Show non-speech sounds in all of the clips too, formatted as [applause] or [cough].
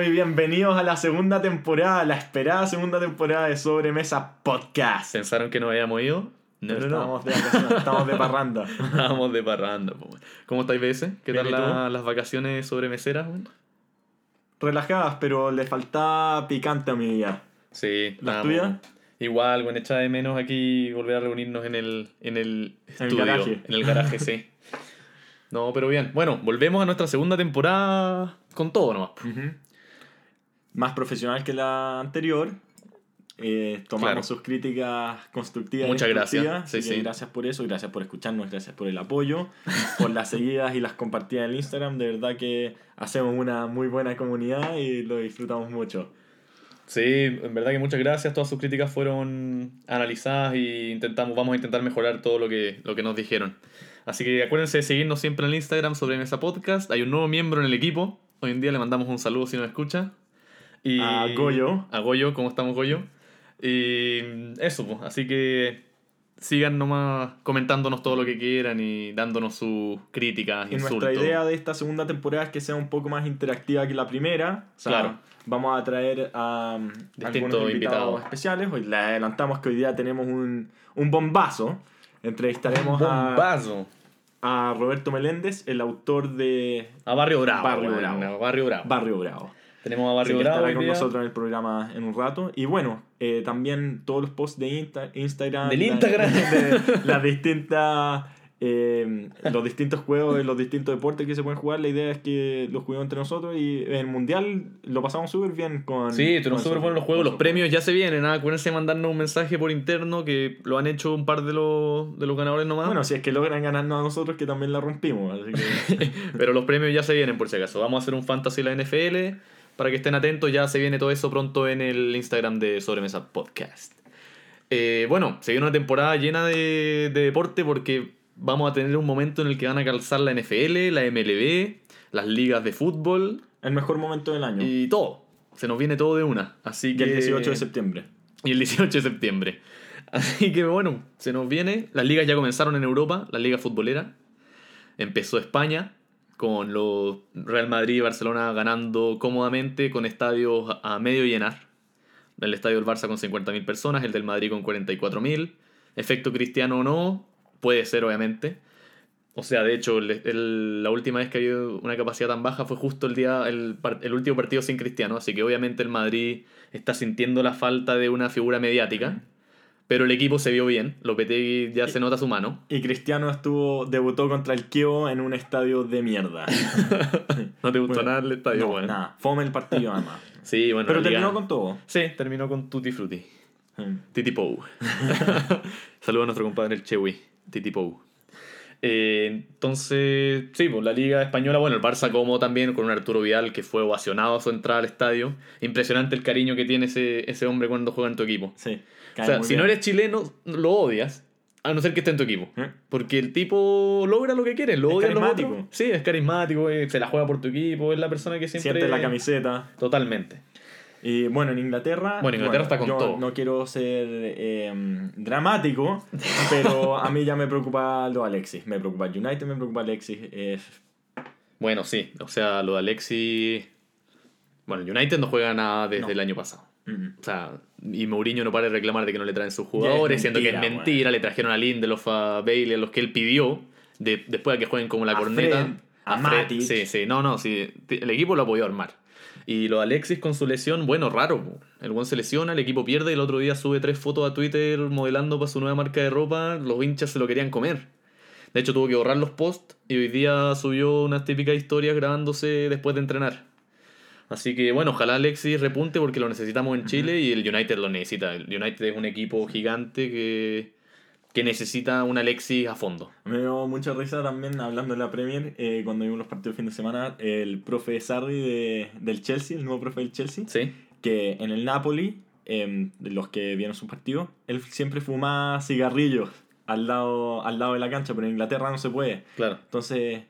estamos? Y bienvenidos a la segunda temporada, la esperada segunda temporada de Sobremesa Podcast. ¿Pensaron que nos habíamos ido? No, no, no. Estamos de, vacaciones, estamos de parranda. [laughs] Estamos de parranda. ¿Cómo estáis, BS? ¿Qué tal las vacaciones sobremeseras? Relajadas, pero le falta picante a mi vida. Sí. ¿Las tuyas? Igual, bueno, echa de menos aquí volver a reunirnos en el, en el En el estudio. garaje. En el garaje, sí. [laughs] No, pero bien. Bueno, volvemos a nuestra segunda temporada con todo nomás. po. Más profesional que la anterior. Eh, tomamos Claro. sus críticas constructivas. Muchas gracias. Sí, sí. Gracias por eso, gracias por escucharnos, gracias por el apoyo, [laughs] por las seguidas y las compartidas en Instagram. De verdad que hacemos una muy buena comunidad y lo disfrutamos mucho. Sí, en verdad que muchas gracias. Todas sus críticas fueron analizadas y intentamos, vamos a intentar mejorar todo lo que, lo que nos dijeron. Así que acuérdense de seguirnos siempre en el Instagram sobre Mesa Podcast. Hay un nuevo miembro en el equipo. Hoy en día le mandamos un saludo si nos escucha. Y A Goyo. A Goyo, ¿cómo estamos Goyo? Y eso, pues. Así que sigan nomás comentándonos todo lo que quieran y dándonos sus críticas, Y insultos. nuestra idea de esta segunda temporada es que sea un poco más interactiva que la primera. O sea, Claro. Vamos a traer a um, Distintos invitados, invitados. especiales. Hoy le adelantamos que hoy día tenemos un, un bombazo. Entrevistaremos a, Bombazo. a Roberto Meléndez, el autor de A Barrio Bravo. Barrio Bravo. a Barrio Bravo. Barrio Bravo. Tenemos a Barrio que Bravo. estará con nosotros en el programa en un rato. Y bueno, eh, también todos los posts de Insta- Instagram. Del la- Instagram. [laughs] de las distintas. eh, los distintos juegos y los distintos deportes que se pueden jugar. La idea es que los juguemos entre nosotros y en el mundial lo pasamos súper bien con. Sí, estuvieron súper buenos los juegos, los premios ya se vienen, ¿ah? acuérdense de mandarnos un mensaje por interno que lo han hecho un par de los, de los ganadores nomás. Bueno, si es que logran ganarnos a nosotros, que también la rompimos. Así que. [laughs] Pero los premios ya se vienen por si acaso. Vamos a hacer un fantasy la NFL para que estén atentos, ya se viene todo eso pronto en el Instagram de Sobremesa Podcast. Eh, bueno, se viene una temporada llena de, de deporte porque vamos a tener un momento en el que van a calzar la NFL, la MLB, las ligas de fútbol el mejor momento del año. Y, y todo. Se nos viene todo de una. Así que el 18 de septiembre. Y el 18 de septiembre. Así que bueno, se nos viene. Las ligas ya comenzaron en Europa, la liga futbolera. Empezó España con los Real Madrid y Barcelona ganando cómodamente con estadios a medio llenar. El estadio del Barça con 50.000 personas, el del Madrid con 44.000. Efecto cristiano o no, puede ser obviamente. O sea, de hecho, la última vez que había una capacidad tan baja fue justo el día, el, el último partido sin Cristiano, así que obviamente el Madrid está sintiendo la falta de una figura mediática, pero el equipo se vio bien, Lopetegui ya se nota su mano. Y Cristiano estuvo debutó contra el Kievo en un estadio de mierda. [laughs] ¿No te gustó Bueno, nada el estadio? no, bueno. nada. Fome el partido además. [laughs] Sí, bueno. Pero liga- terminó con todo. Sí, terminó con Tutti Frutti. Titi Pou. [laughs] Saludos a nuestro compadre el Chewi, Titi Pou. Eh, entonces, sí, pues la Liga Española, bueno, el Barça como también, con un Arturo Vidal que fue ovacionado a su entrada al estadio. Impresionante el cariño que tiene ese, ese hombre cuando juega en tu equipo. Sí. O sea, si no eres chileno, lo odias, a no ser que esté en tu equipo. ¿Eh? Porque el tipo logra lo que quiere, lo Es los carismático. otros. Sí, es carismático, eh, se la juega por tu equipo, es la persona que siempre... Siente la camiseta. Totalmente. Y bueno, en Inglaterra. Bueno, Inglaterra está con yo todo. No quiero ser eh, dramático, pero a mí ya me preocupa lo de Alexis. Me preocupa el United, me preocupa Alexis. eh, Bueno, sí. O sea, lo de Alexis. Bueno, el United no juega nada desde No. el año pasado. O sea, y Mourinho no para de reclamar de que no le traen sus jugadores, siendo que es mentira. Le trajeron a Lindelof, a Bailey, a los que él pidió, de, después de que jueguen como la A corneta. Fred, a Matic. Sí, sí. No, no, sí. El equipo lo ha podido armar. Y lo de Alexis con su lesión, bueno, raro. El buen se lesiona, el equipo pierde y el otro día sube tres fotos a Twitter modelando para su nueva marca de ropa. Los hinchas se lo querían comer. De hecho, tuvo que borrar los posts y hoy día subió unas típicas historias grabándose después de entrenar. Así que bueno, ojalá Alexis repunte porque lo necesitamos en Chile y el United lo necesita. El United es un equipo gigante que, que necesita un Alexis a fondo. Me dio mucha risa también hablando de la Premier, eh, cuando vimos los partidos de fin de semana, el profe Sarri de, del Chelsea, el nuevo profe del Chelsea, ¿Sí? que en el Napoli, de los que vieron su partido, él siempre fumaba cigarrillos al lado, al lado de la cancha, pero en Inglaterra no se puede. Claro. Entonces,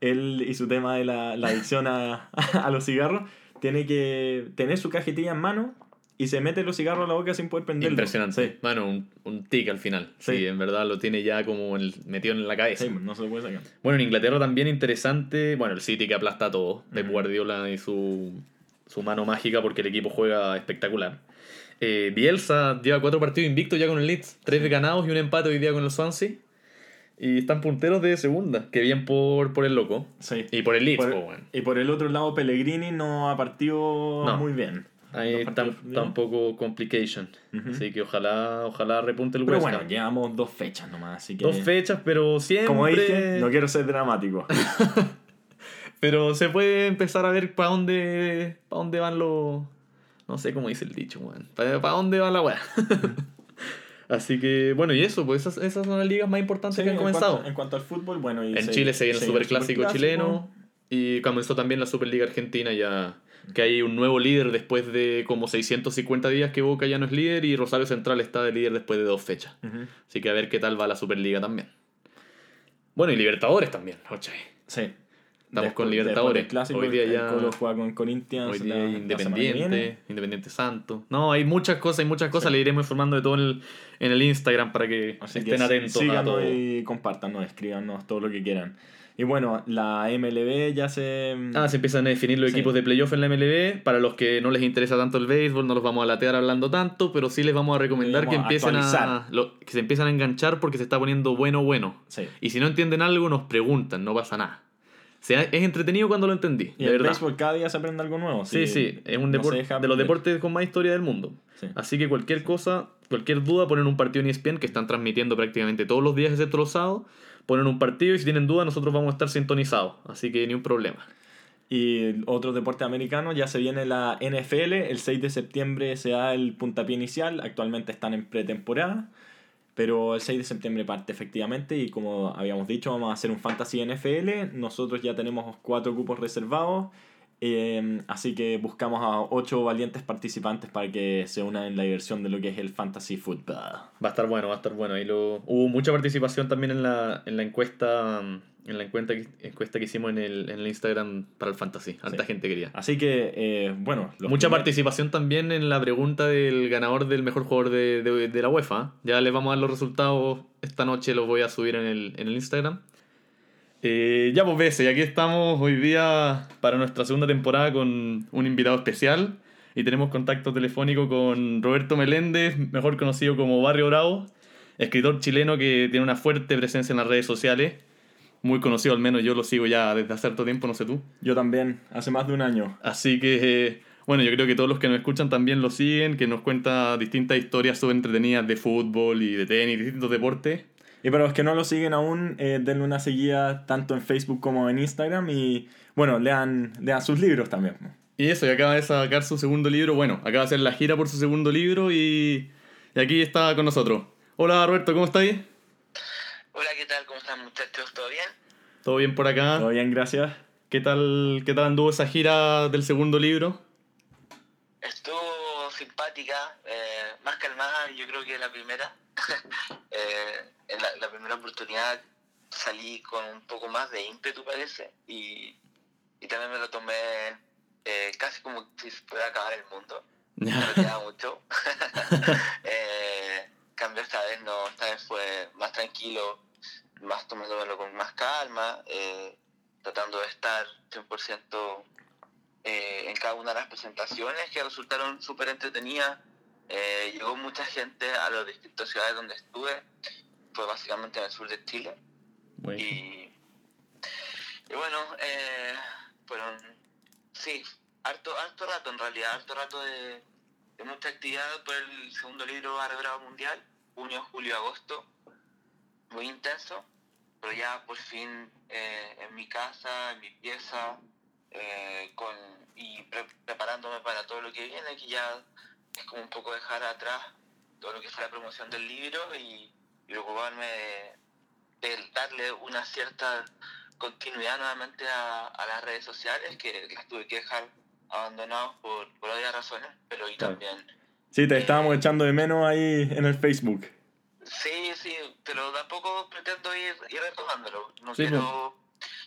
él y su tema de la, la [laughs] adicción a, a los cigarros, tiene que tener su cajetilla en mano y se mete los cigarros a la boca sin poder prenderlo. Impresionante. Sí, Bueno, un, un tic al final. Sí. Sí. en verdad lo tiene ya como el- metido en la cabeza. sí, no se lo puede sacar. Bueno, en Inglaterra también interesante. Bueno, el City que aplasta a todo. Ujú. Guardiola y su su mano mágica porque el equipo juega espectacular. Eh, Bielsa lleva cuatro partidos invictos ya con el Leeds, tres ganados y un empate hoy día con el Swansea. Y están punteros de segunda, que bien por, por el loco. Sí. Y por el Leeds, Por- po, weón. y por el otro lado, Pellegrini no ha partido No. muy bien. Ahí Dos tam- ¿no? tampoco complication. Ujú. Así que ojalá, ojalá repunte el Pero West bueno, Ham. llevamos dos fechas nomás, así que... Dos fechas, pero siempre. Como dije, no quiero ser dramático. [laughs] [laughs] Pero se puede empezar a ver para dónde, dónde van los. No sé cómo dice el dicho, weón. Para dónde va la weá. [laughs] Así que, bueno, y eso, pues esas, esas son las ligas más importantes Sí, que han en comenzado. cuanto- en cuanto al fútbol, bueno... Y En Chile se viene el Superclásico chileno y comenzó también la Superliga Argentina ya que hay un nuevo líder después de como 650 días que Boca ya no es líder y Rosario Central está de líder después de dos fechas. Así que a ver qué tal va la Superliga también. Bueno, y Libertadores también. Sí. Estamos con Libertadores. clásico, Hoy día ya- Colo juega con Corinthians. Hoy día la que Independiente. Independiente Santo. No, hay muchas cosas, hay muchas cosas. Le iremos informando de todo en el, en el Instagram para que Así que estén sí- atentos síganos todo. y compártanos, escríbanos todo lo que quieran. Y bueno, la MLB ya se... Ah, se empiezan a definir los Sí. equipos de playoff en la MLB. Para los que no les interesa tanto el béisbol, no los vamos a latear hablando tanto, pero sí les vamos a recomendar que a empiecen a, lo- que se empiezan a enganchar porque se está poniendo bueno, bueno. Sí. Y si no entienden algo, nos preguntan, no pasa nada. Sea, es entretenido cuando lo entendí, Y de el verdad. béisbol cada día se aprende algo nuevo. Sí, sí, es un no deporte de los deportes con más historia del mundo. Sí. Así que cualquier cosa, cualquier duda, ponen un partido en ESPN que están transmitiendo prácticamente todos los días, excepto los sábados. Ponen un partido y si tienen duda, nosotros vamos a estar sintonizados. Así que ni un problema. Y otro deporte americano, ya se viene la NFL, el 6 de septiembre se da el puntapié inicial, actualmente están en pretemporada, pero el 6 de septiembre parte efectivamente y como habíamos dicho vamos a hacer un Fantasy NFL, nosotros ya tenemos cuatro cupos reservados, eh, así que buscamos a ocho valientes participantes para que se unan en la diversión de lo que es el Fantasy Football. Va a estar bueno, va a estar bueno. Ahí lo... Hubo mucha participación también en la, en la encuesta en la encuesta que, encuesta que hicimos en el, en el Instagram para el Fantasy. Harta Sí. gente quería. Así que, eh, bueno, Mucha primer- participación también en la pregunta del ganador del mejor jugador de, de- de la UEFA. Ya les vamos a dar los resultados esta noche, los voy a subir en el, en el Instagram. Eh, ya pues veces, y aquí estamos hoy día para nuestra segunda temporada con un invitado especial. Y tenemos contacto telefónico con Roberto Meléndez, mejor conocido como Barrio Bravo, escritor chileno que tiene una fuerte presencia en las redes sociales. Muy conocido, al menos yo lo sigo ya desde hace cierto tiempo, no sé tú. Yo también, hace más de un año. Así que, eh, bueno, yo creo que todos los que nos escuchan también lo siguen, que nos cuenta distintas historias súper entretenidas de fútbol y de tenis, distintos deportes. Y para los que no lo siguen aún, eh, denle una seguida tanto en Facebook como en Instagram y bueno, lean, lean sus libros también. Y eso, y acaba de sacar su segundo libro. Bueno, acaba de hacer la gira por su segundo libro y, y aquí está con nosotros. Hola Roberto, ¿cómo estáis? Hola, ¿qué tal? ¿Cómo están muchachos? ¿Todo bien? ¿Todo bien por acá? Todo bien, gracias. ¿Qué tal, ¿Qué tal anduvo esa gira del segundo libro? Estuvo simpática, eh, más calmada yo creo que la primera. [laughs] Eh, en la, la primera oportunidad salí con un poco más de ímpetu parece y, y también me lo tomé eh, casi como si se pudiera acabar el mundo. [laughs] No me queda mucho. [laughs] eh, cambio esta vez no, esta vez fue más tranquilo, más tomándomelo con más calma, eh, tratando de estar 100% eh, en cada una de las presentaciones que resultaron súper entretenidas. Eh, llegó mucha gente a las distintas ciudades donde estuve, fue básicamente en el sur de Chile. Bueno. Y, y bueno, eh, fueron, sí, harto, harto rato en realidad, harto rato de, de mucha actividad por el segundo libro Barrio Bravo Mundial, junio, julio, agosto, muy intenso, pero ya por fin eh, en mi casa, en mi pieza, eh, con, y pre- preparándome para todo lo que viene, que ya es como un poco dejar atrás todo lo que fue la promoción del libro y, y preocuparme de, de darle una cierta continuidad nuevamente a, a las redes sociales, que las tuve que dejar abandonadas por, por obvias razones, pero y Claro. también Sí, te estábamos echando de menos ahí en el Facebook. Sí, sí, pero tampoco pretendo ir, ir retomándolo. No, Sí, quiero,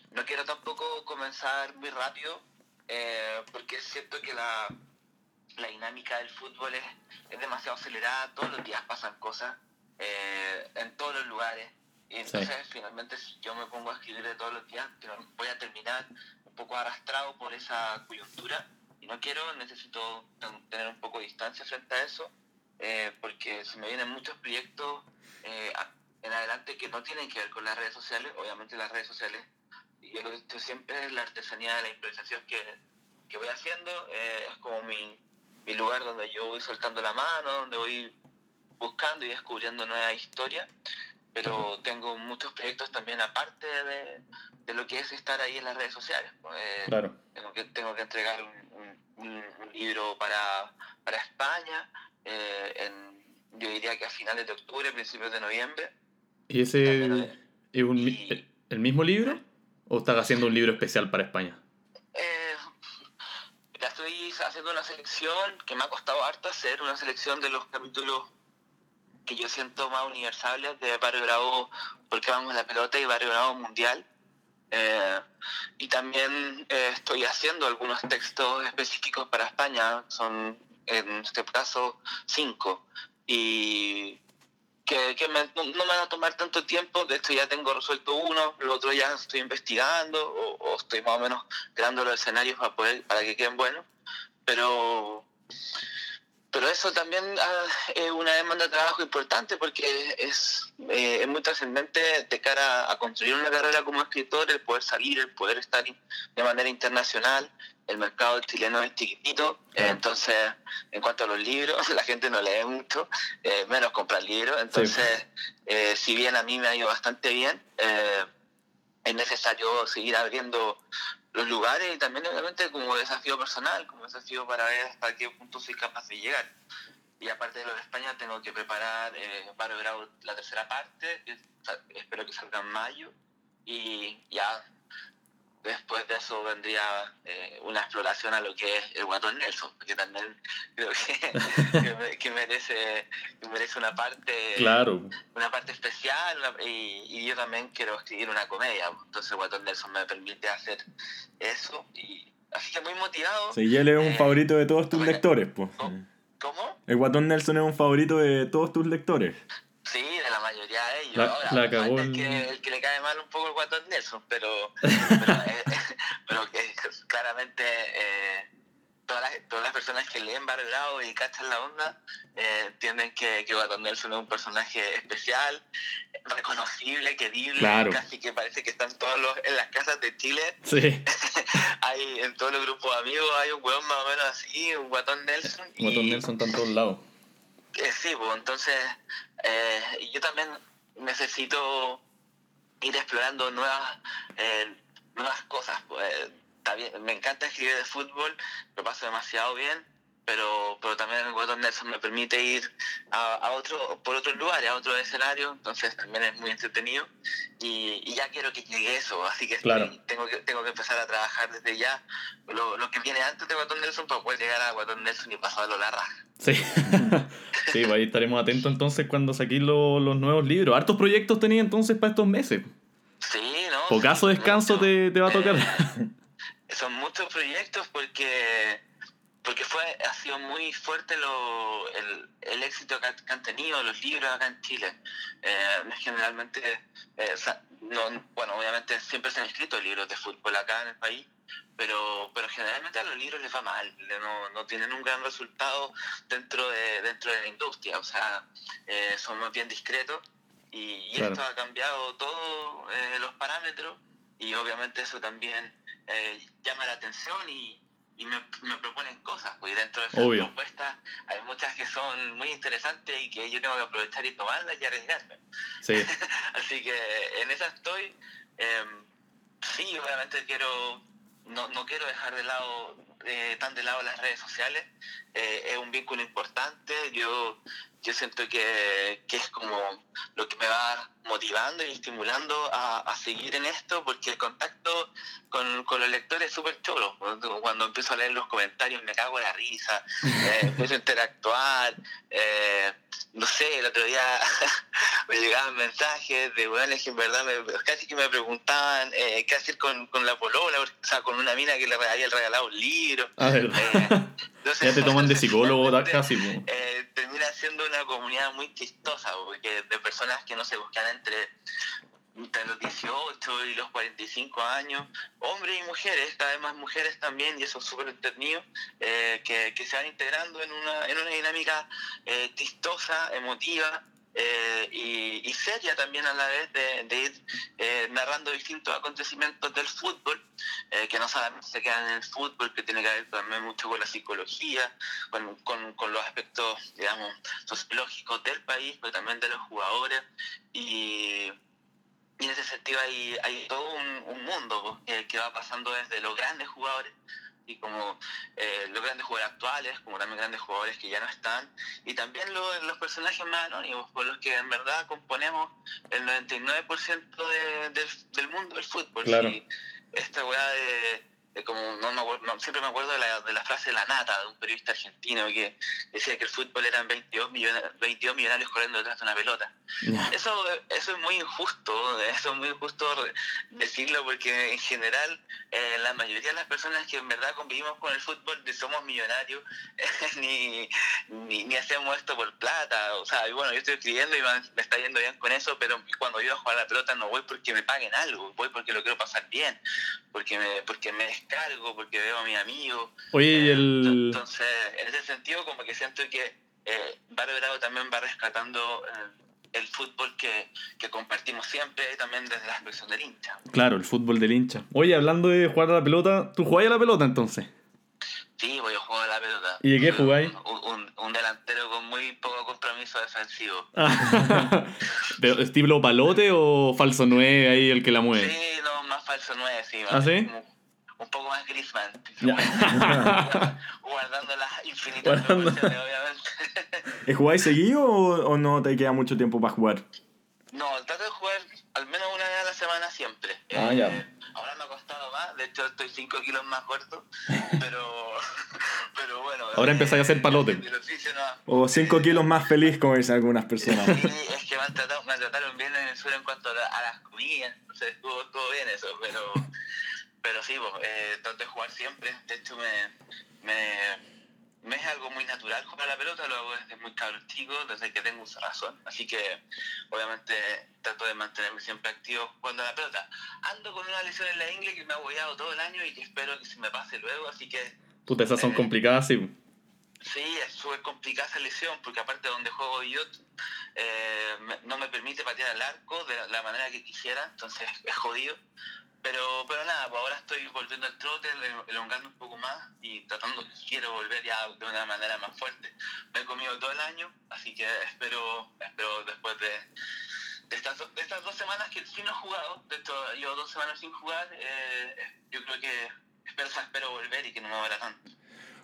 no quiero tampoco comenzar muy rápido, eh, porque siento que la, la dinámica del fútbol es, es demasiado acelerada, todos los días pasan cosas, eh, en todos los lugares. Y entonces finalmente yo me pongo a escribir de todos los días, no- voy a terminar un poco arrastrado por esa coyuntura. Y no quiero, necesito tener un poco de distancia frente a eso, eh, porque se me vienen muchos proyectos eh, en adelante que no tienen que ver con las redes sociales, obviamente las redes sociales, y yo lo he dicho siempre, la artesanía de la improvisación que, que voy haciendo, eh, es como mi, mi lugar donde yo voy soltando la mano, donde voy buscando y descubriendo nuevas historias, pero tengo muchos proyectos también aparte de, de lo que es estar ahí en las redes sociales. Pues, eh, Claro. tengo, que, tengo que entregar un, un- un- un libro para, para España, eh, en, yo diría que a finales de octubre, principios de noviembre. ¿Y ese es un mi- el, mismo libro? ¿O estás haciendo un libro especial para España? Eh, ya estoy haciendo una selección que me ha costado harto hacer, una selección de los capítulos que yo siento más universales de Barrio Bravo, porque vamos a la pelota y Barrio Bravo Mundial. Eh, y también eh, estoy haciendo algunos textos específicos para España, son en este caso cinco. Y que, no, me van a tomar tanto tiempo, de hecho ya tengo resuelto uno, el otro ya estoy investigando o, o estoy más o menos creando los escenarios para, poder, para que queden buenos, pero, pero eso también ah, es una demanda de trabajo importante porque es, eh, es muy trascendente de cara a construir una carrera como escritor, el poder salir, el poder estar de manera internacional. El mercado chileno es chiquitito, eh, entonces en cuanto a los libros, [laughs] la gente no lee mucho, eh, menos comprar libros, entonces eh, si bien a mí me ha ido bastante bien, es necesario seguir abriendo los lugares y también obviamente como desafío personal, como desafío para ver hasta qué punto soy capaz de llegar. Y aparte de lo de España tengo que preparar eh, la tercera parte, espero que salga en mayo y ya después de eso vendría eh, una exploración a lo que es el Guatón Nelson, que también creo que, [laughs] que me- que merece, que merece una parte Claro. una parte especial una- y, y yo también quiero escribir una comedia. Entonces Guatón Nelson me permite hacer eso. Y, así que muy motivado. Sí, y él es un Eh, favorito de todos tus bueno, lectores, pues. ¿Cómo? El Guatón Nelson es un favorito de todos tus lectores. Sí, de la mayoría de ellos. La- Ahora, la cagó el, que, el que le cae mal un poco el Guatón Nelson, pero, [laughs] pero, eh, [laughs] pero que claramente eh, todas, las, todas las personas que leen Barrio Bravo y cachan la onda eh, entienden que, que Guatón Nelson es un personaje especial, reconocible, querible, Claro. casi que parece que están todos los, en las casas de Chile. Sí. [laughs] hay En todos los grupos de amigos hay un hueón más o menos así, un Guatón Nelson. y- Guatón Nelson está en todos lados. Eh, sí, entonces eh, yo también necesito ir explorando nuevas eh, nuevas cosas. Pues, está bien, me encanta escribir de fútbol, lo paso demasiado bien, pero, pero también el Guatón Nelson me permite ir a, a otro, por otros lugares, a otros escenarios, entonces también es muy entretenido y, y ya quiero que llegue eso, así que, estoy- Claro. tengo que tengo que empezar a trabajar desde ya lo, lo que viene antes de Guatón Nelson para poder llegar a Guatón Nelson y pasarlo la raja. Sí. [laughs] sí, pues ahí estaremos atentos entonces cuando saquéis lo- los nuevos libros. Hartos proyectos tenía entonces para estos meses. Sí, ¿no? Pocaso Sí, descanso mucho. te, te va a tocar. Eh, [laughs] son muchos proyectos porque porque fue ha sido muy fuerte lo, el, el éxito que, ha- que han tenido los libros acá en Chile. Eh, generalmente, eh, no, bueno, obviamente siempre se han escrito libros de fútbol acá en el país, pero, pero generalmente a los libros les va mal, no, no tienen un gran resultado dentro de, dentro de la industria, o sea, eh, son más bien discretos y, y Claro. esto ha cambiado todos los parámetros y obviamente eso también eh, llama la atención y, y me, me proponen cosas, pues y dentro de esas Obvio. propuestas hay muchas que son muy interesantes y que yo tengo que aprovechar y tomarlas y arriesgarme. Sí, [laughs] Así que en esa estoy. Eh, sí, obviamente quiero, no, no quiero dejar de lado, eh, tan de lado las redes sociales. Eh, es un vínculo importante. Yo, yo siento que, que es como lo que me va motivando y estimulando a, a seguir en esto, porque el contacto con, con los lectores es súper cholo. Cuando, empiezo a leer los comentarios me cago en la risa, eh, [laughs] empiezo a interactuar. eh, no sé, el otro día [laughs] me llegaban mensajes de weones que en verdad me, casi que me preguntaban eh, qué hacer con, con la polola, o sea, con una mina que le había regalado un libro. a ver. Eh, entonces- [laughs] ya te toman de psicólogo casi. eh, termina siendo una comunidad muy chistosa, porque de personas que no se buscan entre entre los 18 y los 45 años, hombres y mujeres, cada vez más mujeres también, y eso es súper entretenido, eh, que, que, se van integrando en una, en una dinámica eh, chistosa, emotiva, eh, y, y, seria también a la vez de, ir eh, narrando distintos acontecimientos del fútbol, eh, que no solamente se quedan en el fútbol, que tiene que ver también mucho con la psicología, con, con, los aspectos, digamos, sociológicos del país, pero también de los jugadores. Y, en ese sentido hay, hay todo un, un mundo que, que va pasando desde los grandes jugadores y como eh, los grandes jugadores actuales, como también grandes jugadores que ya no están, y también lo, los personajes más anónimos, por los que en verdad componemos el 99% de, de, del mundo del fútbol. Claro. Y esta weá de, de, como, no me acuerdo, no, siempre me acuerdo de la, de la frase de la nata, de un periodista argentino que decía que el fútbol eran 22 millonarios, 22 millonarios corriendo detrás de una pelota. Eso, eso es muy injusto, [laughs] eso es muy injusto decirlo porque en general eh, la mayoría de las personas que en verdad convivimos con el fútbol ni somos millonarios [laughs] ni, ni, ni, hacemos esto por plata. O sea, y bueno, yo estoy escribiendo y me está yendo bien con eso, pero cuando yo a jugar a la pelota no voy porque me paguen algo, voy porque lo quiero pasar bien, porque me, porque me descargo, porque veo a mis amigos. Oye, y el... Entonces, en ese sentido, como que siento que eh, Bravo también va rescatando eh, el fútbol que, que, compartimos siempre, también desde la expresión del hincha. Claro, el fútbol del hincha. Oye, hablando de jugar a la pelota, ¿tú jugás a la pelota entonces? Sí, voy a jugar a la pelota. ¿Y de qué jugáis? Un, un, un, delantero con muy poco compromiso defensivo. [laughs] ¿Pero estilo palote o falso 9 ahí el que la mueve? Sí, no, más falso 9, sí. ¿Ah, sí? Un poco más Griezmann. [laughs] [laughs] guardando las infinitas obviamente. [laughs] ¿Jugáis seguido o, o, no te queda mucho tiempo para jugar? No, trato de jugar al menos una vez a la semana siempre. Ah, eh, ya. Ahora me ha costado más, de hecho estoy 5 kilos más corto, pero, pero bueno. Ahora empezáis a hacer palote. No, o 5 kilos más feliz, como dicen algunas personas. Sí, es que me, han tratado, me trataron bien en el suelo en cuanto a, la, a las comidas, entonces estuvo todo bien eso, pero eh, trato de jugar siempre. De hecho, me, me, me, es algo muy natural jugar a la pelota, lo hago desde muy cabrón chico, desde que tengo uso razón. Así que, obviamente, trato de mantenerme siempre activo jugando a la pelota. Ando con una lesión en la ingle que me ha apoyado todo el año y que espero que se me pase luego, así que... Puta, esas son eh, complicadas, sí. Sí, es súper complicada esa lesión, porque aparte de donde juego yo, eh, no me permite patear al arco de la manera que quisiera, entonces es jodido. Pero, pero nada, pues ahora estoy volviendo al trote, elongando un poco más y tratando, quiero volver ya de una manera más fuerte. Me he comido todo el año, así que espero, espero después de, de, estas, de estas dos semanas que sí no he jugado, de hecho yo dos semanas sin jugar, eh, yo creo que espero, espero volver y que no me vaya tanto.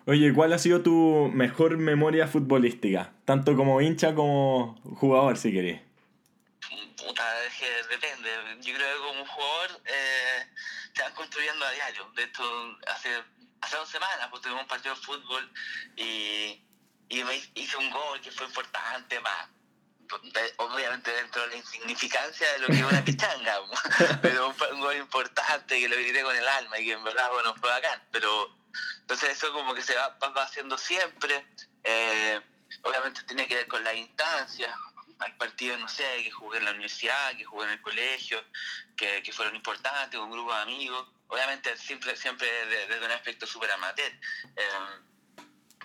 Oye, ¿cuál ha sido tu mejor memoria futbolística? Tanto como hincha como jugador, si querés. Puta, es que depende. Yo creo que como jugador eh, se van construyendo a diario. De hecho, hace, hace dos semanas pues, tuvimos un partido de fútbol y, y me hice un gol que fue importante, más obviamente dentro de la insignificancia de lo que es una [laughs] pichanga, [laughs] pero fue un gol importante que lo grité con el alma y que en verdad, bueno, fue bacán. Pero entonces eso como que se va, va haciendo siempre. Eh, obviamente tiene que ver con la instancia, hay partidos, no sé, que jugué en la universidad, que jugué en el colegio, que, que fueron importantes, un grupo de amigos, obviamente siempre, siempre desde, desde un aspecto súper amateur. Eh,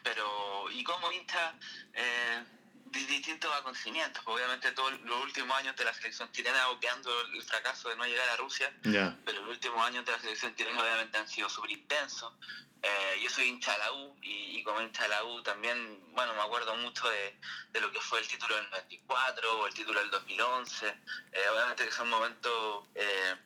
pero, y como hincha, eh, distintos acontecimientos. Obviamente todos los últimos años de la selección chilena obviando el fracaso de no llegar a Rusia, yeah. pero los últimos años de la selección chilena obviamente han sido súper intensos. Eh, yo soy hincha de la U y, y, como hincha de la U también, bueno, me acuerdo mucho de, de, lo que fue el título del 94 o el título del 2011. Eh, obviamente que son momentos eh,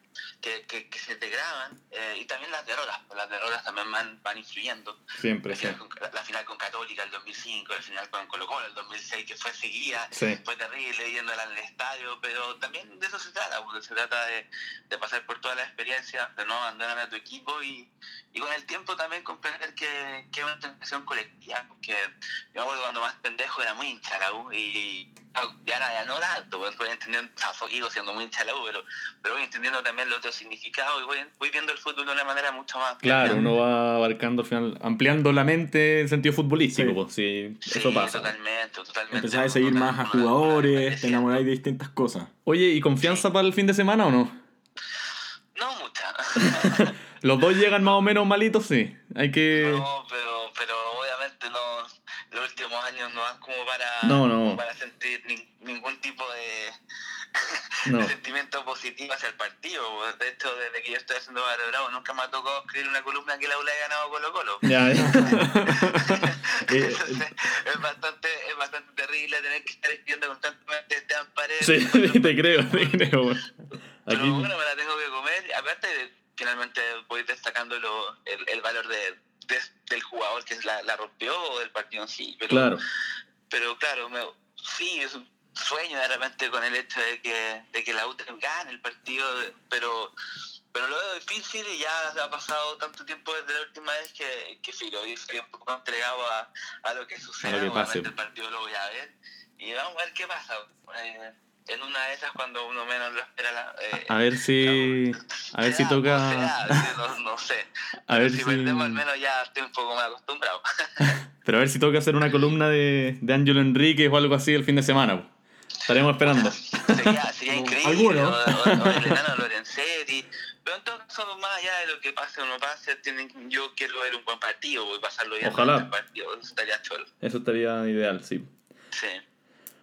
que, que, que, se te graban y también las derrotas, las derrotas también van, van influyendo. Siempre, la, sí. final con, la, final con Católica el 2005, la final con Colo Colo el 2006, que fue seguida, sí. fue terrible yéndola al estadio, pero también de eso se trata, porque se trata de, de pasar por toda la experiencia, de no abandonar a tu equipo y, y con el tiempo también comprender que, que es una transición colectiva, porque yo me acuerdo cuando más pendejo era muy hincha la U y ya, ya no tanto, pues voy entendiendo, o sea, siendo muy hincha la U, pero, pero voy entendiendo también ponerle otro significado y voy, voy viendo el fútbol de una manera mucho más... Claro, uno va abarcando al final, ampliando la mente en sentido futbolístico, Sí. pues, sí, Sí, eso pasa. totalmente, totalmente. Empezás a seguir más a jugadores, te enamoráis de distintas cosas. Oye, ¿y confianza para el fin de semana o no? No mucha. [laughs] Los dos llegan más o menos malitos, sí. Hay que... No, pero, pero obviamente no, los últimos años no van como para, No, no. para sentir nin- ningún tipo de, [laughs] No. de sentimiento positivo hacia el partido. De hecho, desde que yo estoy haciendo Barrio Bravo, nunca me ha tocado escribir una columna que la ULA haya ganado Colo Colo. Ya, [laughs] [laughs] Entonces, es bastante, es bastante terrible tener que estar escribiendo constantemente Esteban Paredes. sí, te creo, te creo. weón. Pero Aquí, bueno, me la tengo que comer. Aparte, finalmente voy destacando lo, el, el valor de, de- del jugador que la, la rompió o del partido en sí. Pero, claro. pero claro, me, sí, es un sueño de repente con el hecho de que, de que la U gane el partido, pero pero lo veo difícil y ya ha pasado tanto tiempo desde la última vez que, que filo, y estoy un poco entregado a, a lo que suceda. A lo que pase. Obviamente el partido lo voy a ver y vamos a ver qué pasa. Eh, en una de esas cuando uno menos lo espera la, eh, A ver si... A ver si será, toca... será, no, no sé. [laughs] A ver si si... perdemos al menos ya estoy un poco más acostumbrado. [laughs] Pero a ver si toca hacer una columna de, de Ángelo Enríquez o algo así el fin de semana. Estaremos esperando. [laughs] sería, sería increíble. Alguno. O, o- o el enano Lorenzetti. Pero en todo caso, más allá de lo que pase o no pase, tienen, yo quiero ver un buen partido, voy a pasarlo bien Ojalá. partido. Eso estaría cholo. Eso estaría ideal, sí. Sí.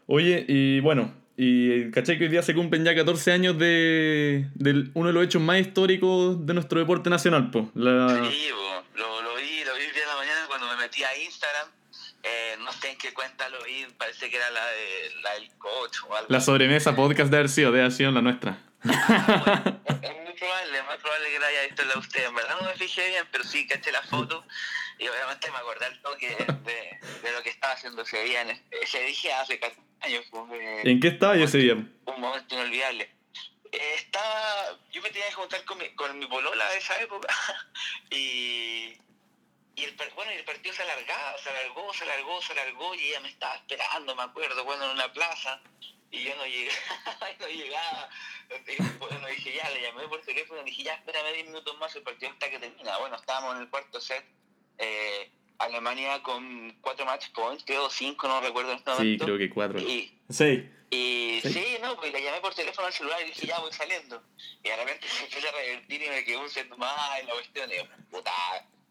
Oye, y bueno, y caché que hoy día se cumplen ya 14 años de, de uno de los hechos más históricos de nuestro deporte nacional, po. La, Sí, bo, lo, lo vi, lo vi el día de la mañana cuando me metí a Instagram. Eh, no sé en qué cuenta lo vi, parece que era la, de, la del coach o algo. la sobremesa podcast de haber sido, de haber sido la nuestra. Es muy probable, es más probable que la haya visto la de usted. En verdad no me fijé bien, pero sí caché la foto y obviamente me acordé al toque de, de lo que estaba haciendo ese día. En ese dije hace 14 años. ¿En qué estaba yo ese día? un momento inolvidable. Eh, estaba, yo me tenía que juntar con mi, con mi polola de esa época [laughs] y, y el, bueno, el partido se alargaba, se alargó, se alargó, se alargó y ella me estaba esperando, me acuerdo, bueno, en una plaza y yo no llegaba, [laughs] no llegaba. Bueno, dije, ya, le llamé por teléfono y dije, ya, espérame 10 minutos más, el partido está que termina. Bueno, estábamos en el cuarto set. eh, Alemania con cuatro match points, creo cinco, no recuerdo en este Sí, momento. creo que cuatro. Y, Sí. y Sí. sí. no, pues le llamé por teléfono al celular y dije, ya voy saliendo. Y de repente [laughs] se empieza a revertir y me quedó un set más en la cuestión. Y yo, puta,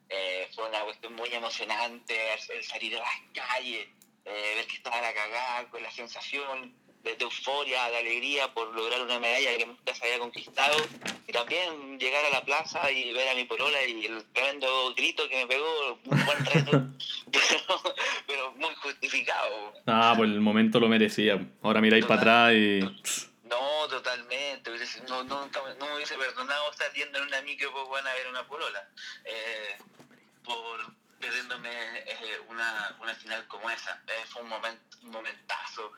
eh, fue una cuestión muy emocionante el, el salir a las calles, eh, ver que estaba la cagada, con la sensación de, de euforia, de alegría por lograr una medalla que nunca se había conquistado. Y también llegar a la plaza y ver a mi polola y el tremendo grito que me pegó, un buen reto, [laughs] pero, pero muy justificado. Ah, pues el momento lo merecía. Ahora miráis para atrás y. No, totalmente. No, no, no me hubiese perdonado estar yendo en una micro pues, bueno, a ver una polola. Eh, por perdiéndome eh, una, una final como esa. Eh, fue un, momento, un momentazo.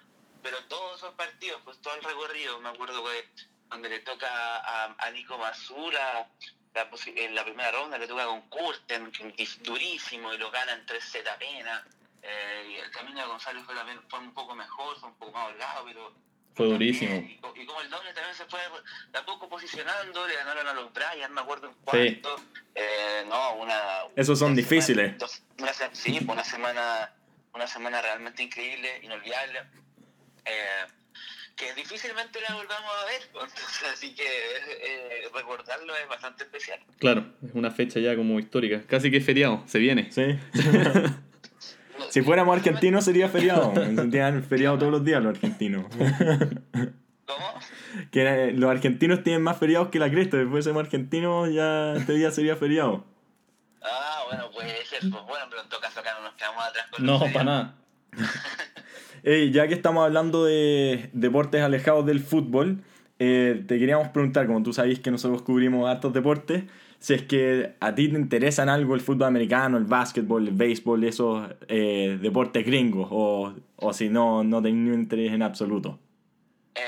Pero todos esos partidos, pues todo el recorrido, me acuerdo que cuando le toca a, a Nico Masura, la, en la primera ronda le toca con Kurten, que es durísimo, y lo gana en 3 Z apenas. Eh, el camino de Gonzalo fue, también- fue un poco mejor, fue un poco más holgado, pero Fue durísimo. y, co- y como el doble también se fue de a poco posicionando, le ganaron a los Bryant, me acuerdo en Sí. cuarto. Eh, no, una. Esos son una difíciles. semana- dos- una sí, fue una semana, una semana realmente increíble, inolvidable. Eh, que difícilmente la volvamos a ver, [laughs] entonces, así que eh, recordarlo es bastante especial. Claro, es una fecha ya como histórica. Casi que feriado, se viene. Sí. [laughs] si fuéramos argentinos sería feriado. Serían feriado todos los días los argentinos. [laughs] ¿Cómo? que eh, los argentinos tienen más feriados que la cresta. Si fuésemos argentinos ya este día sería feriado. Ah, bueno, puede ser, pues bueno, pero en todo caso acá no nos quedamos atrás con No, para nada. Ey, ya que estamos hablando de deportes alejados del fútbol, eh, te queríamos preguntar, como tú sabes que nosotros cubrimos hartos deportes, si es que a ti te interesan algo el fútbol americano, el básquetbol, el béisbol, esos eh, deportes gringos, o, o si no, no tenés ningún interés en absoluto. Eh,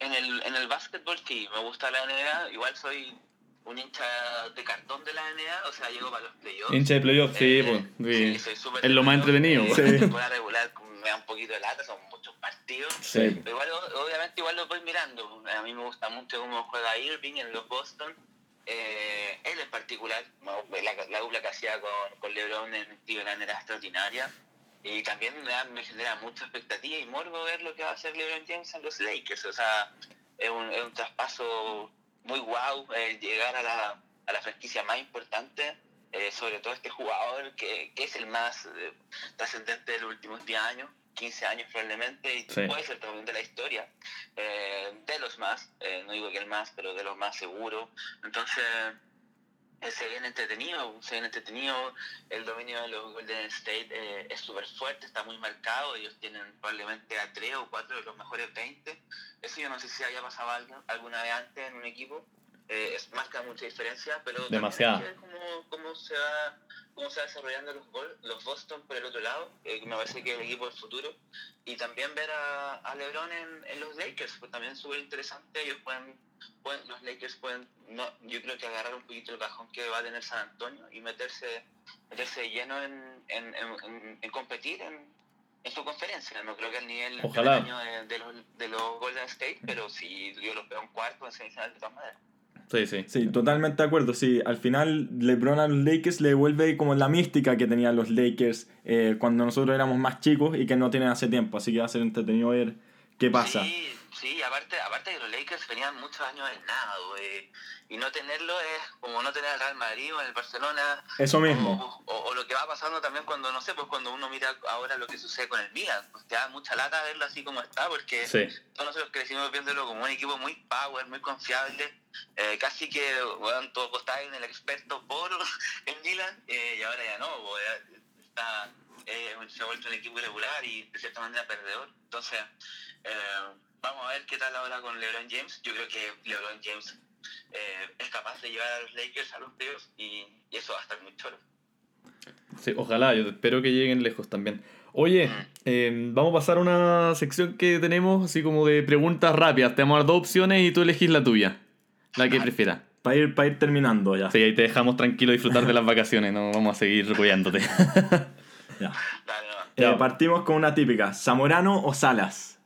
en, el, en el básquetbol sí, me gusta la NBA, igual soy un hincha de cartón de la NBA, o sea, llego para los playoffs. Hincha de playoff, sí, Eh, pues. sí. soy súper Es lo más entretenido. Eh, Sí. temporada regular me da un poquito de lata, son muchos partidos. partido. Sí. Pero igual, obviamente igual lo voy mirando. A mí me gusta mucho cómo juega Irving en los Boston. Eh, él en particular, la, la dupla que hacía con, con LeBron en Cleveland era extraordinaria. Y también me, da- me genera mucha expectativa y morbo ver lo que va a hacer LeBron James en los Lakers. O sea, es un, es un traspaso muy guau eh, llegar a la, a la franquicia más importante. eh, sobre todo este jugador que, que es el más eh, trascendente de los últimos 10 años, 15 años probablemente, y Sí. puede ser también de la historia, eh, de los más, eh, no digo que el más, pero de los más seguros. Entonces, eh, se viene entretenido, se viene entretenido. El dominio de los Golden State eh, es súper fuerte, está muy marcado. Ellos tienen probablemente a tres o cuatro de los mejores 20. Eso yo no sé si haya pasado alguna vez antes en un equipo. Eh, es, marca mucha diferencia, pero ver cómo, cómo se va cómo se va desarrollando los, Bol- los Boston por el otro lado, eh, me parece que es el equipo del futuro. Y también ver a, a LeBron en, en los Lakers, pues también súper interesante. Ellos pueden, pueden- los Lakers pueden, no, yo creo que agarrar un poquito el cajón que va a tener San Antonio y meterse, meterse lleno en, en, en- competir en, en su conferencia. No creo que al nivel Ojalá. del año de, de los, de los Golden State, pero sí, yo los veo en cuarto, en semifinal de todas maneras. Sí, sí. Sí, totalmente de acuerdo. Sí, al final LeBron a los Lakers le devuelve como la mística que tenían los Lakers eh, cuando nosotros éramos más chicos y que no tienen hace tiempo. Así que va a ser entretenido ver qué pasa. Sí, sí, aparte, aparte que los Lakers venían muchos años del nada, güey. Y no tenerlo es como no tener al Real Madrid o el Barcelona. Eso mismo. O, o- o lo que va pasando también cuando, no sé, pues cuando uno mira ahora lo que sucede con el Milan. Pues te da mucha lata verlo así como está, porque Sí. todos nosotros crecimos viéndolo como un equipo muy power, muy confiable. eh, casi que, bueno, todo costaba en el experto por [laughs] el Milan, eh, y ahora ya no, pues, ya está, eh, se ha vuelto un equipo irregular y de cierta manera perdedor. Entonces, vamos a ver qué tal ahora con LeBron James. Yo creo que LeBron James eh, es capaz de llevar a los Lakers a los playoffs y, y eso va a estar muy choro. Sí, ojalá, yo espero que lleguen lejos también. Oye, eh, vamos a pasar a una sección que tenemos así como de preguntas rápidas. Te vamos a dar dos opciones y tú elegís la tuya. La que prefieras. Para ir, para ir terminando ya. Sí, ahí te dejamos tranquilo disfrutar de las vacaciones, no vamos a seguir apoyándote. [laughs] Ya. Dale, no. Eh, Ya. partimos con una típica. ¿Zamorano o Salas?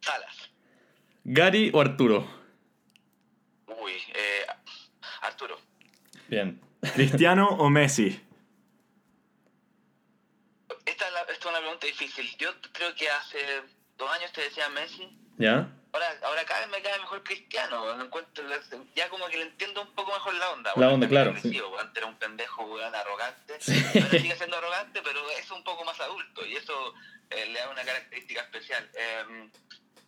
Salas. ¿Gary o Arturo? Uy, eh, Arturo. Bien. ¿Cristiano o Messi? Esta es, la- esta es una pregunta difícil. Yo creo que hace dos años te decía Messi. ¿Ya? Ahora, ahora cada vez me cae mejor Cristiano. encuentro, ya como que le entiendo un poco mejor la onda. La onda, claro, Antes era un pendejo, weón, arrogante. Sí. Ahora sigue siendo arrogante, pero es un poco más adulto. Y eso eh, le da una característica especial. Eh,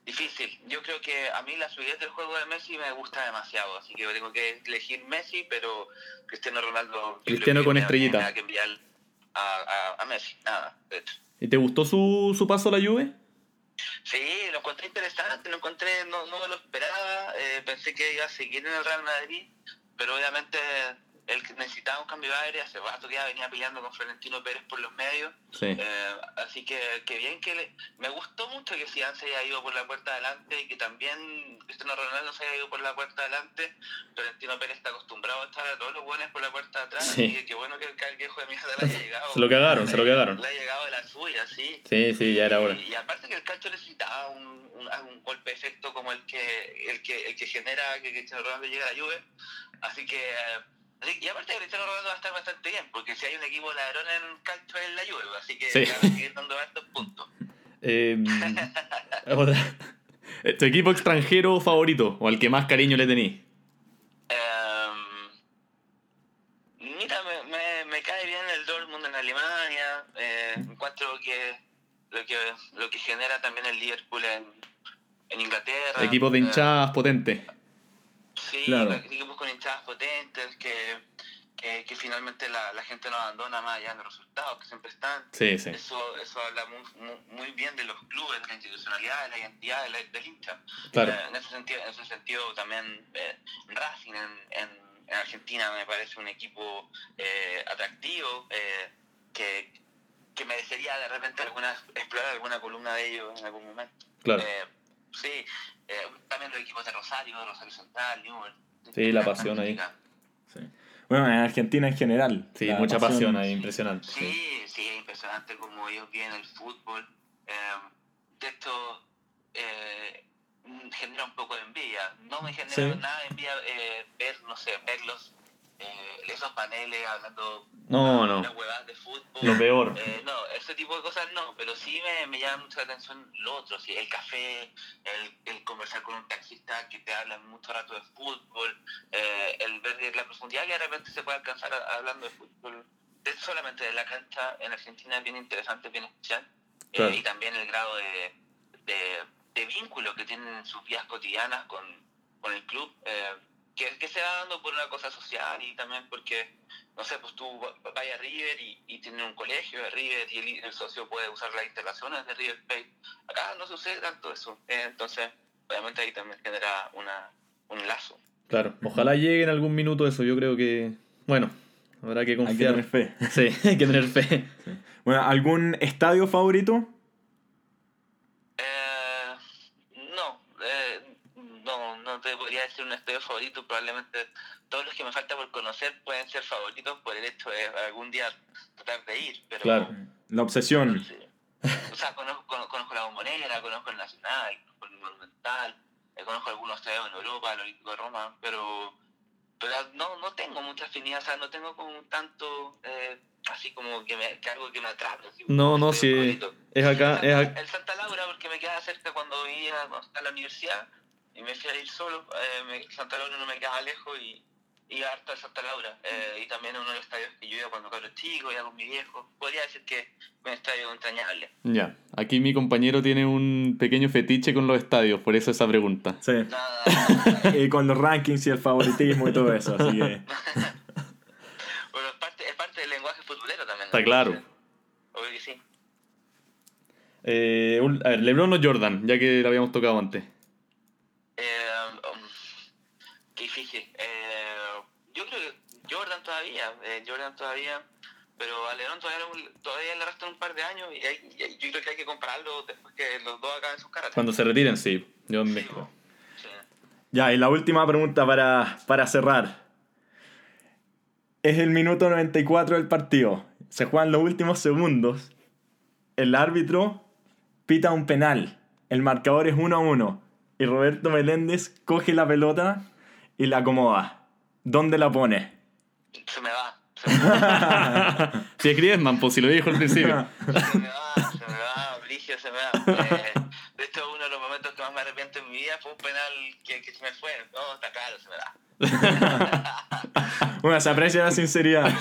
difícil. Yo creo que a mí la fluidez del juego de Messi me gusta demasiado. Así que tengo que elegir Messi, pero Cristiano Ronaldo... Cristiano con estrellita. que enviar a, a, a Messi. Nada, de hecho. ¿Y te gustó su, su paso a la Juve? Sí, lo encontré interesante, lo encontré, no, no me lo esperaba, eh, pensé que iba a seguir en el Real Madrid, pero obviamente él necesitaba un cambio de aire, hace rato que ya venía peleando con Florentino Pérez por los medios, Sí. eh, así que, que bien que le, me gustó mucho que Zidane se haya ido por la puerta adelante y que también Cristiano Ronaldo se haya ido por la puerta adelante, Florentino Pérez está acostumbrado a estar a todos los buenos por la puerta de atrás, Sí. que qué bueno que el, viejo de mierda le haya llegado. Se lo cagaron, se lo cagaron. Le ha llegado de la suya, sí. Sí, sí, ya era hora. Y, y aparte que el calcio necesitaba un, un, un golpe de efecto como el que el que, el que genera que Cristiano Ronaldo llegue a la Juve. Así que... eh, así- y aparte Cristiano Ronaldo va a estar bastante bien, porque si hay un equipo ladrón en calcio es la Juve, así que Sí. van a seguir dando hartos puntos. [laughs] Eh, otra. ¿Tu equipo extranjero favorito o al que más cariño le tenís? Em, mira, me, me, me cae bien el Dortmund en Alemania, eh, encuentro que lo que lo que genera también el Liverpool en, en Inglaterra. Equipo de eh, hinchadas potente. Sí, Claro. equipos con hinchadas potentes que, que, que finalmente la, la gente no abandona más allá de los resultados, que siempre están. Sí, sí. Eso, eso habla muy, muy, muy bien de los clubes, de la institucionalidad, de la identidad de la- del hincha. Claro. Eh, en, ese sentido, en ese sentido también eh, Racing en, en, en Argentina me parece un equipo eh, atractivo que, que merecería de repente alguna, explorar alguna columna de ellos en algún momento. Claro. Sí, eh, también los equipos de Rosario, Rosario Central, Newell. Sí, la pasión ahí. Sí. Bueno, en Argentina en general. Sí, la mucha pasión ahí, impresionante. Sí, Sí. sí, es impresionante como ellos viven el fútbol. Eh, de hecho, eh, genera un poco de envidia. No me genera Sí. nada de envidia eh, ver, no sé, verlos, eh, esos paneles hablando No, no. huevadas de fútbol. Lo peor. Eh, no, ese tipo de cosas no, pero sí me, me llama mucho la atención lo otro, sí, el café, el, el conversar con un taxista que te habla mucho rato de fútbol, eh, el ver la profundidad que de repente se puede alcanzar a- hablando de fútbol, de- solamente de la cancha en Argentina es bien interesante, bien especial, eh, y también el grado de, de, de vínculo que tienen en sus vidas cotidianas con, con el club, eh, que, que se va dando por una cosa social y también porque no sé, pues tú va- vayas a River y, y tienen un colegio de River y el, el socio puede usar las instalaciones de River Plate. Acá no sucede tanto eso. Eh, entonces, obviamente ahí también genera una, un lazo. Claro. Ojalá llegue en algún minuto eso. Yo creo que. Bueno, habrá que Hay que confiar. tener fe. Sí, [laughs] hay que tener fe. Bueno, ¿algún estadio favorito? Eh, no, eh, no, no decir un estadio favorito. Probablemente todos los que me falta por conocer pueden ser favoritos por el hecho de algún día tratar de ir. Pero, Claro. La obsesión. Sí. O sea, conozco, conozco, conozco la Bombonera, conozco el Nacional, conozco el Monumental, eh, conozco algunos estadios en Europa, el Olímpico de Roma, pero, pero no, no tengo mucha afinidad, o sea, no tengo como un tanto, eh, así como que, me, que algo que me atrape. No, no, sí. Es acá. El Es Santa, acá. el Santa Laura, porque me quedaba cerca cuando vivía en la universidad y me fui a ir solo. Eh, me- Santa Laura no me quedaba lejos y iba harto a Santa Laura. Eh, y también uno de los estadios que yo iba cuando era chico, iba con mi viejo. Podría decir que es un estadio entrañable. Ya. Aquí mi compañero tiene un pequeño fetiche con los estadios, por eso esa pregunta. Sí. Nada, nada. [laughs] Y con los rankings y el favoritismo y todo eso, así que... [laughs] bueno, es parte, es parte del lenguaje futbolero también. ¿no? Está claro. Obvio que sí. Eh, un- a ver, LeBron o Jordan, ya que lo habíamos tocado antes. Eh, um, qué difícil. Eh, yo creo que Jordan todavía, eh, Jordan todavía, pero a Lebrón todavía, todavía le restan un par de años y, hay- y hay- yo creo que hay que compararlo después que los dos acaben sus caras. Cuando se retiren, sí. Yo Sí. Sí. Ya, y la última pregunta para, para cerrar. Es el minuto 94 del partido. Se juegan los últimos segundos. El árbitro pita un penal. El marcador es 1 a 1. Y Roberto Meléndez coge la pelota y la acomoda. ¿Dónde la pone? Se me va. Se me va. [laughs] si es Griezmann, pues si lo dijo al principio. Se me va, se me va, Brigio, se me va. Eh, de hecho, uno de los momentos que más me arrepiento en mi vida fue un penal que, que se me fue. No, está claro, se me va. [laughs] Bueno, se aprecia la sinceridad. [laughs]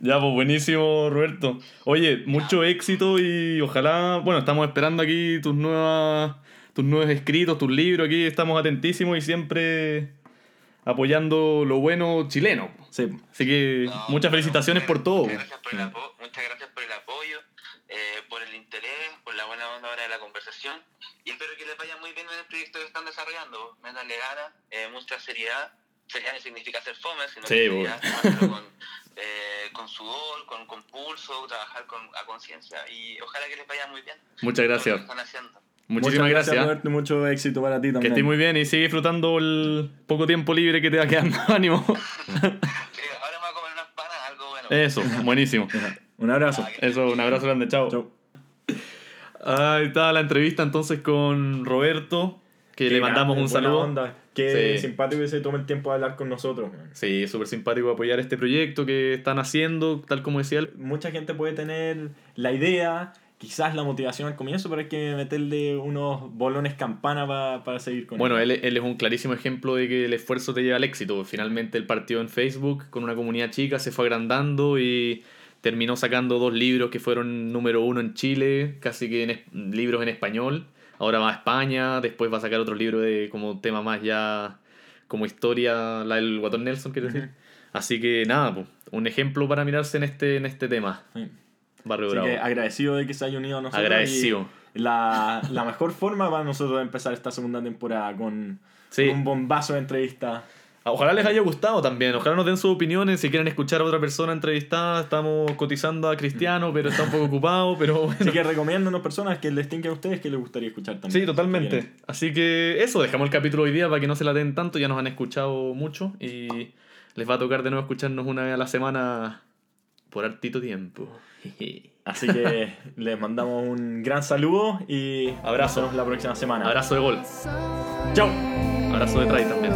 Ya, pues buenísimo, Roberto. Oye, mucho éxito y ojalá, bueno, estamos esperando aquí tus nuevas, tus nuevos escritos, tus libros, aquí estamos atentísimos y siempre apoyando lo bueno chileno. Sí. Así que No, muchas bueno, felicitaciones por muchas todo. Gracias por el apo- muchas gracias por el apoyo, eh, por el interés, por la buena onda ahora de la conversación. Y espero que les vaya muy bien en el proyecto que están desarrollando. Métanle ganas, eh, mucha seriedad. Seriedad no significa ser fome, sino Sí, que bueno. seriedad con, eh, con sudor, con, con pulso, trabajar con, a conciencia. Y ojalá que les vaya muy bien. Muchas gracias. que están haciendo. Muchísimas Muchas gracias. Y mucho éxito para ti Que también. estés muy bien y sigue disfrutando el poco tiempo libre que te va quedando. [laughs] Ánimo. Ahora me voy a comer unas panas, algo bueno. Eso, buenísimo. [laughs] Un abrazo. Eso, un abrazo grande, chao. Chau. Ahí está la entrevista entonces con Roberto, que le mandamos un Buena saludo. onda. Qué Sí. simpático que se tome el tiempo de hablar con nosotros. man. Sí, súper simpático apoyar este proyecto que están haciendo, tal como decía él. Mucha gente puede tener la idea, quizás la motivación al comienzo, pero hay que meterle unos bolones campana pa- para seguir con Bueno, él, él es un clarísimo ejemplo de que el esfuerzo te lleva al éxito. Finalmente él partió en Facebook con una comunidad chica, se fue agrandando y terminó sacando dos libros que fueron número uno en Chile, casi que en es- libros en español. Ahora va a España, después va a sacar otro libro de como tema más ya como historia, la del Guatón Nelson, quiero decir. Así que nada, pues, un ejemplo para mirarse en este, en este tema. Sí. Barrio Así Bravo. que agradecido de que se haya unido a nosotros. Agradecido. y La, la mejor forma para nosotros de empezar esta segunda temporada con, Sí. con un bombazo de entrevista. Ojalá les haya gustado también, ojalá nos den sus opiniones, si quieren escuchar a otra persona entrevistada, estamos cotizando a Cristiano, pero está un poco ocupado, pero bueno. Así que recomiéndanos personas que les tinque a ustedes que les gustaría escuchar también. Sí, totalmente. Así que eso, dejamos el capítulo hoy día para que no se la den tanto, ya nos han escuchado mucho y les va a tocar de nuevo escucharnos una vez a la semana por hartito tiempo. [laughs] Así que les mandamos un gran saludo y Abrazo. nos vemos la próxima semana. Abrazo de gol. Chao. Abrazo de try también.